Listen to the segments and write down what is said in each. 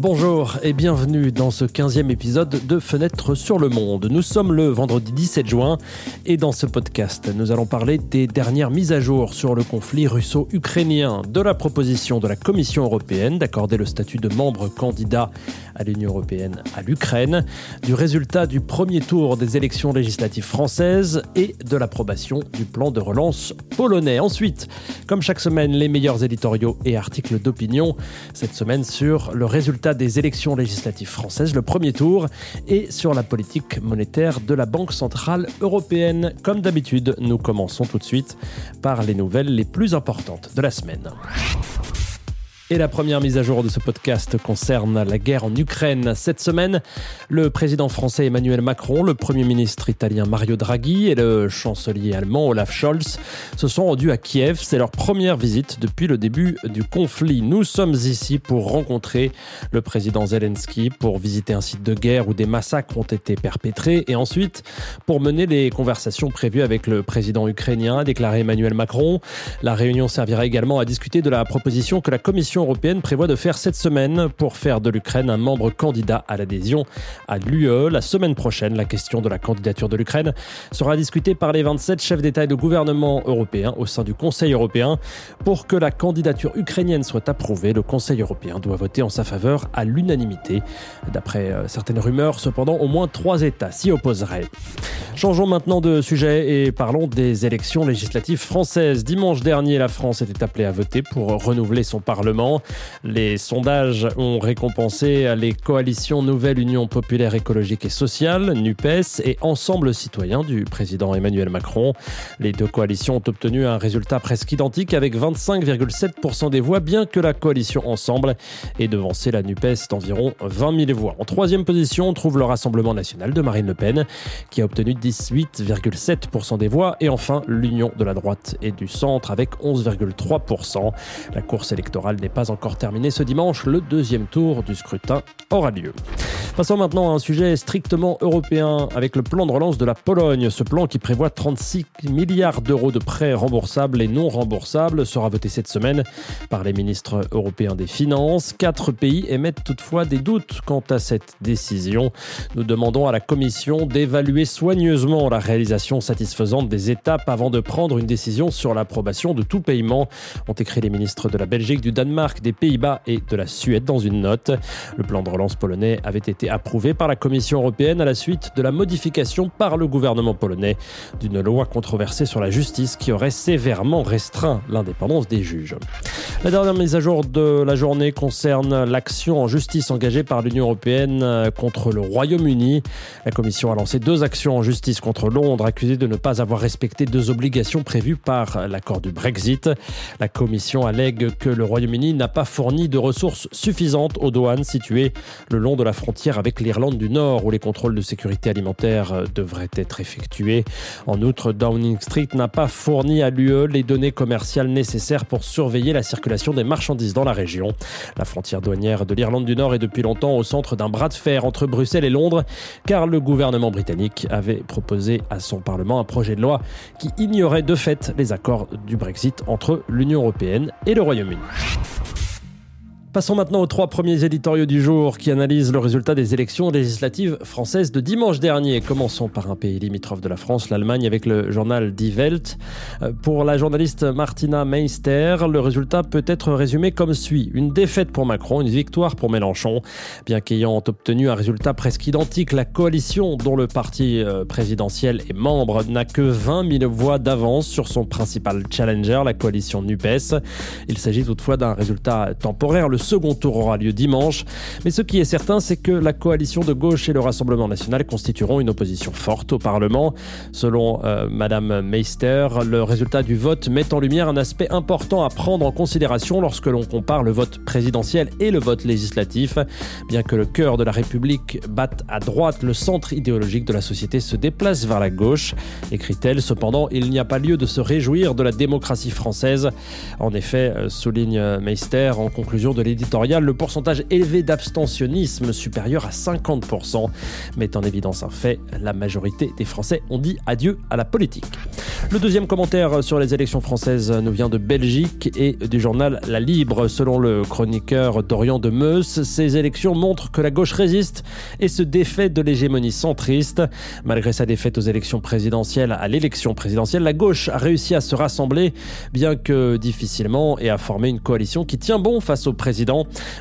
Bonjour et bienvenue dans ce 15e épisode de Fenêtre sur le Monde. Nous sommes le vendredi 17 juin et dans ce podcast, nous allons parler des dernières mises à jour sur le conflit russo-ukrainien, de la proposition de la Commission européenne d'accorder le statut de membre candidat à l'Union européenne à l'Ukraine, du résultat du premier tour des élections législatives françaises et de l'approbation du plan de relance polonais. Ensuite, comme chaque semaine, les meilleurs éditoriaux et articles d'opinion. Cette semaine sur le résultat des élections législatives françaises, le premier tour, et sur la politique monétaire de la Banque centrale européenne. Comme d'habitude, nous commençons tout de suite par les nouvelles les plus importantes de la semaine. Et la première mise à jour de ce podcast concerne la guerre en Ukraine. Cette semaine, le président français Emmanuel Macron, le premier ministre italien Mario Draghi et le chancelier allemand Olaf Scholz se sont rendus à Kiev. C'est leur première visite depuis le début du conflit. Nous sommes ici pour rencontrer le président Zelensky, pour visiter un site de guerre où des massacres ont été perpétrés et ensuite pour mener les conversations prévues avec le président ukrainien, a déclaré Emmanuel Macron. La réunion servira également à discuter de la proposition que la Commission européenne prévoit de faire cette semaine pour faire de l'Ukraine un membre candidat à l'adhésion à l'UE. La semaine prochaine, la question de la candidature de l'Ukraine sera discutée par les 27 chefs d'État et de gouvernement européens au sein du Conseil européen. Pour que la candidature ukrainienne soit approuvée, le Conseil européen doit voter en sa faveur à l'unanimité. D'après euh, certaines rumeurs, cependant, au moins trois États s'y opposeraient. Changeons maintenant de sujet et parlons des élections législatives françaises. Dimanche dernier, la France était appelée à voter pour renouveler son Parlement. Les sondages ont récompensé les coalitions Nouvelle Union Populaire Écologique et Sociale, NUPES, et Ensemble Citoyen du président Emmanuel Macron. Les deux coalitions ont obtenu un résultat presque identique avec 25,7% des voix, bien que la coalition Ensemble ait devancé la NUPES d'environ 20 000 voix. En troisième position, on trouve le Rassemblement national de Marine Le Pen, qui a obtenu 18,7% des voix, et enfin l'Union de la droite et du centre avec 11,3%. La course électorale n'est pas encore terminé ce dimanche, le deuxième tour du scrutin aura lieu. Passons maintenant à un sujet strictement européen avec le plan de relance de la Pologne. Ce plan qui prévoit 36 milliards d'euros de prêts remboursables et non remboursables sera voté cette semaine par les ministres européens des Finances. Quatre pays émettent toutefois des doutes quant à cette décision. Nous demandons à la Commission d'évaluer soigneusement la réalisation satisfaisante des étapes avant de prendre une décision sur l'approbation de tout paiement, ont écrit les ministres de la Belgique, du Danemark, des Pays-Bas et de la Suède dans une note. Le plan de relance polonais avait été approuvé par la Commission européenne à la suite de la modification par le gouvernement polonais d'une loi controversée sur la justice qui aurait sévèrement restreint l'indépendance des juges. La dernière mise à jour de la journée concerne l'action en justice engagée par l'Union européenne contre le Royaume-Uni. La Commission a lancé deux actions en justice contre Londres, accusée de ne pas avoir respecté deux obligations prévues par l'accord du Brexit. La Commission allègue que le Royaume-Uni n'a pas fourni de ressources suffisantes aux douanes situées le long de la frontière avec l'Irlande du Nord, où les contrôles de sécurité alimentaire euh, devraient être effectués. En outre, Downing Street n'a pas fourni à l'UE les données commerciales nécessaires pour surveiller la circulation des marchandises dans la région. La frontière douanière de l'Irlande du Nord est depuis longtemps au centre d'un bras de fer entre Bruxelles et Londres, car le gouvernement britannique avait proposé à son Parlement un projet de loi qui ignorait de fait les accords du Brexit entre l'Union européenne et le Royaume-Uni. Passons maintenant aux trois premiers éditoriaux du jour qui analysent le résultat des élections législatives françaises de dimanche dernier. Commençons par un pays limitrophe de la France, l'Allemagne, avec le journal Die Welt. Euh, pour la journaliste Martina Meister, le résultat peut être résumé comme suit. Une défaite pour Macron, une victoire pour Mélenchon. Bien qu'ayant obtenu un résultat presque identique, la coalition dont le parti euh, présidentiel est membre n'a que 20 000 voix d'avance sur son principal challenger, la coalition NUPES. Il s'agit toutefois d'un résultat temporaire. Second tour aura lieu dimanche. Mais ce qui est certain, c'est que la coalition de gauche et le Rassemblement national constitueront une opposition forte au Parlement. Selon euh, Madame Meister, le résultat du vote met en lumière un aspect important à prendre en considération lorsque l'on compare le vote présidentiel et le vote législatif. Bien que le cœur de la République batte à droite, le centre idéologique de la société se déplace vers la gauche. Écrit-elle, cependant, il n'y a pas lieu de se réjouir de la démocratie française. En effet, euh, souligne Meister en conclusion de l'éditorial le pourcentage élevé d'abstentionnisme supérieur à 50% met en évidence un fait, la majorité des Français ont dit adieu à la politique. Le deuxième commentaire sur les élections françaises nous vient de Belgique et du journal La Libre. Selon le chroniqueur Dorian de Meus, ces élections montrent que la gauche résiste et se défait de l'hégémonie centriste. Malgré sa défaite aux élections présidentielles, à l'élection présidentielle, la gauche a réussi à se rassembler, bien que difficilement, et à former une coalition qui tient bon face au président.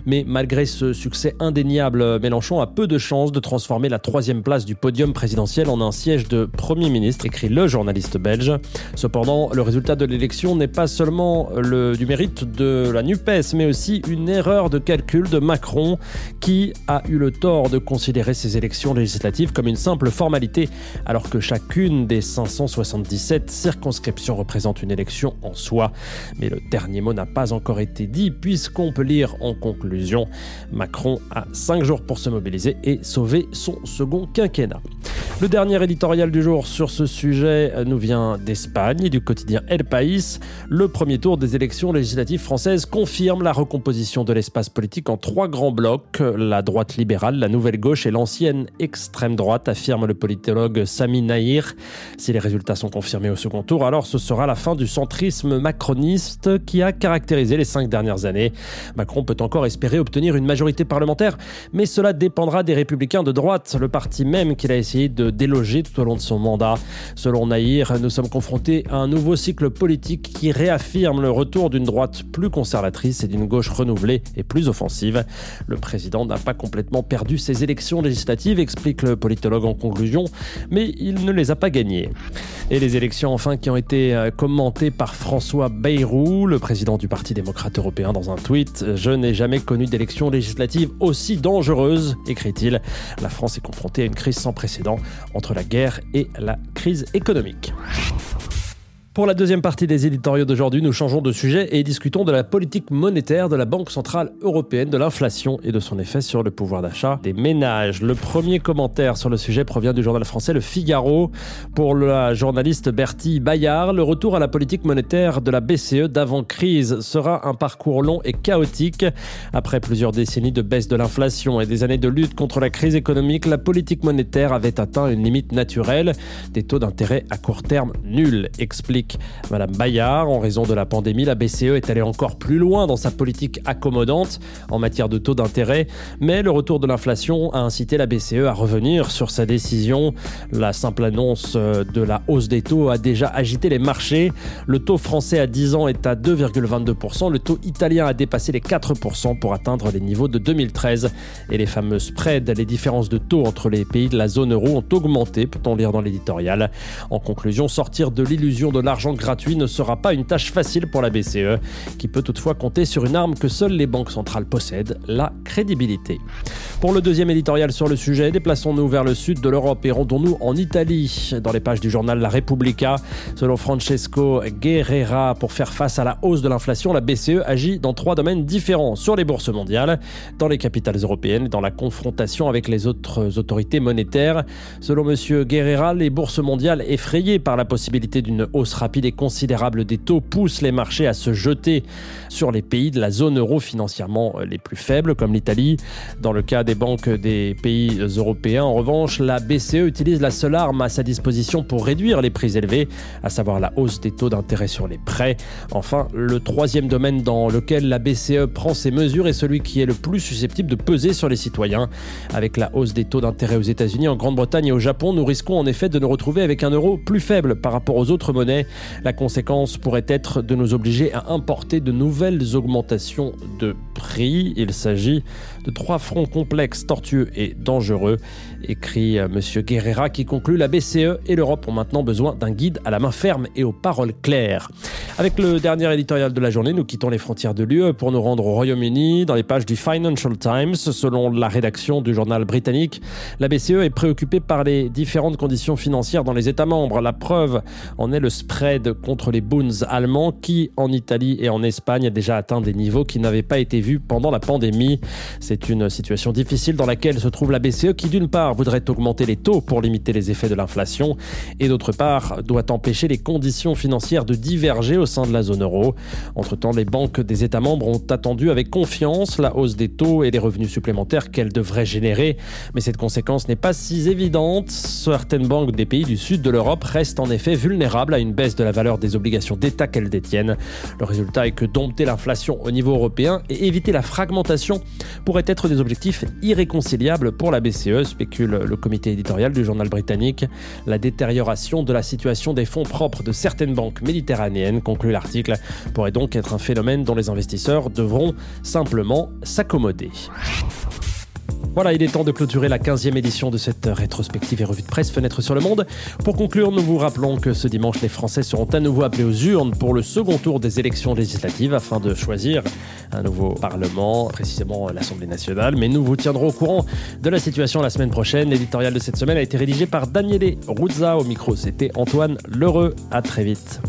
Mais malgré ce succès indéniable, Mélenchon a peu de chances de transformer la troisième place du podium présidentiel en un siège de Premier ministre, écrit le journaliste belge. Cependant, le résultat de l'élection n'est pas seulement le, du mérite de la NUPES, mais aussi une erreur de calcul de Macron qui a eu le tort de considérer ces élections législatives comme une simple formalité, alors que chacune des 577 circonscriptions représente une élection en soi. Mais le dernier mot n'a pas encore été dit, puisqu'on peut lire en conclusion Macron a 5 jours pour se mobiliser et sauver son second quinquennat. Le dernier éditorial du jour sur ce sujet nous vient d'Espagne du quotidien El País. Le premier tour des élections législatives françaises confirme la recomposition de l'espace politique en trois grands blocs, la droite libérale, la nouvelle gauche et l'ancienne extrême droite, affirme le politologue Sami Nahir. Si les résultats sont confirmés au second tour, alors ce sera la fin du centrisme macroniste qui a caractérisé les cinq dernières années. Macron peut encore espérer obtenir une majorité parlementaire, mais cela dépendra des républicains de droite, le parti même qu'il a essayé de déloger tout au long de son mandat. Selon Nahir, nous sommes confrontés à un nouveau cycle politique qui réaffirme le retour d'une droite plus conservatrice et d'une gauche renouvelée et plus offensive. Le président n'a pas complètement perdu ses élections législatives, explique le politologue en conclusion, mais il ne les a pas gagnées. Et les élections enfin qui ont été euh, commentées par François Bayrou, le président du Parti démocrate européen dans un tweet. N'ai jamais connu d'élection législative aussi dangereuse, écrit-il. La France est confrontée à une crise sans précédent entre la guerre et la crise économique. Pour la deuxième partie des éditoriaux d'aujourd'hui, nous changeons de sujet et discutons de la politique monétaire de la Banque Centrale Européenne, de l'inflation et de son effet sur le pouvoir d'achat des ménages. Le premier commentaire sur le sujet provient du journal français Le Figaro. Pour la journaliste Bertie Bayard, le retour à la politique monétaire de la BCE d'avant-crise sera un parcours long et chaotique. Après plusieurs décennies de baisse de l'inflation et des années de lutte contre la crise économique, la politique monétaire avait atteint une limite naturelle, des taux d'intérêt à court terme nuls, explique Madame Bayard. En raison de la pandémie, la BCE est allée encore plus loin dans sa politique accommodante en matière de taux d'intérêt, mais le retour de l'inflation a incité la BCE à revenir sur sa décision. La simple annonce euh, de la hausse des taux a déjà agité les marchés. Le taux français à 10 ans est à 2,22%, le taux italien a dépassé les 4% pour atteindre les niveaux de 2013 et les fameux spreads, les différences de taux entre les pays de la zone euro ont augmenté, peut-on lire dans l'éditorial. En conclusion, sortir de l'illusion de l'argent gratuit ne sera pas une tâche facile pour la BCE, qui peut toutefois compter sur une arme que seules les banques centrales possèdent, la crédibilité. Pour le deuxième éditorial sur le sujet, déplaçons-nous vers le sud de l'Europe et rendons-nous en Italie, dans les pages du journal La Repubblica. Selon Francesco Guerrera, pour faire face à la hausse de l'inflation, la BCE agit dans trois domaines différents sur les bourses mondiales, dans les capitales européennes et dans la confrontation avec les autres autorités monétaires. Selon M. Guerrera, les bourses mondiales effrayées par la possibilité d'une hausse rapide et considérable des taux pousse les marchés à se jeter sur les pays de la zone euro financièrement les plus faibles, comme l'Italie. Dans le cas des banques des pays européens, en revanche, la BCE utilise la seule arme à sa disposition pour réduire les prix élevés, à savoir la hausse des taux d'intérêt sur les prêts. Enfin, le troisième domaine dans lequel la BCE prend ses mesures est celui qui est le plus susceptible de peser sur les citoyens. Avec la hausse des taux d'intérêt aux États-Unis, en Grande-Bretagne et au Japon, nous risquons en effet de nous retrouver avec un euro plus faible par rapport aux autres monnaies la conséquence pourrait être de nous obliger à importer de nouvelles augmentations de prix. Il s'agit de trois fronts complexes, tortueux et dangereux, écrit M. Guerrera qui conclut la BCE et l'Europe ont maintenant besoin d'un guide à la main ferme et aux paroles claires. Avec le dernier éditorial de la journée, nous quittons les frontières de l'UE pour nous rendre au Royaume-Uni. Dans les pages du Financial Times, selon la rédaction du journal britannique, la BCE est préoccupée par les différentes conditions financières dans les États membres. La preuve en est le spread contre les Bunds allemands qui, en Italie et en Espagne, a déjà atteint des niveaux qui n'avaient pas été vus pendant la pandémie. C'est une situation difficile dans laquelle se trouve la BCE qui, d'une part, voudrait augmenter les taux pour limiter les effets de l'inflation et d'autre part, doit empêcher les conditions financières de diverger au sein de la zone euro. Entre-temps, les banques des États membres ont attendu avec confiance la hausse des taux et les revenus supplémentaires qu'elle devrait générer. Mais cette conséquence n'est pas si évidente. Certaines banques des pays du sud de l'Europe restent en effet vulnérables à une baisse de la valeur des obligations d'État qu'elles détiennent. Le résultat est que dompter l'inflation au niveau européen et éviter la fragmentation pourraient être des objectifs irréconciliables pour la BCE, spécule le comité éditorial du journal britannique. La détérioration de la situation des fonds propres de certaines banques méditerranéennes, conclut l'article, pourrait donc être un phénomène dont les investisseurs devront simplement s'accommoder. Voilà, il est temps de clôturer la 15e édition de cette rétrospective et revue de presse Fenêtre sur le Monde. Pour conclure, nous vous rappelons que ce dimanche, les Français seront à nouveau appelés aux urnes pour le second tour des élections législatives afin de choisir un nouveau Parlement, précisément l'Assemblée nationale. Mais nous vous tiendrons au courant de la situation la semaine prochaine. L'éditorial de cette semaine a été rédigé par Daniele Ruzza. Au micro, c'était Antoine Lheureux. À très vite.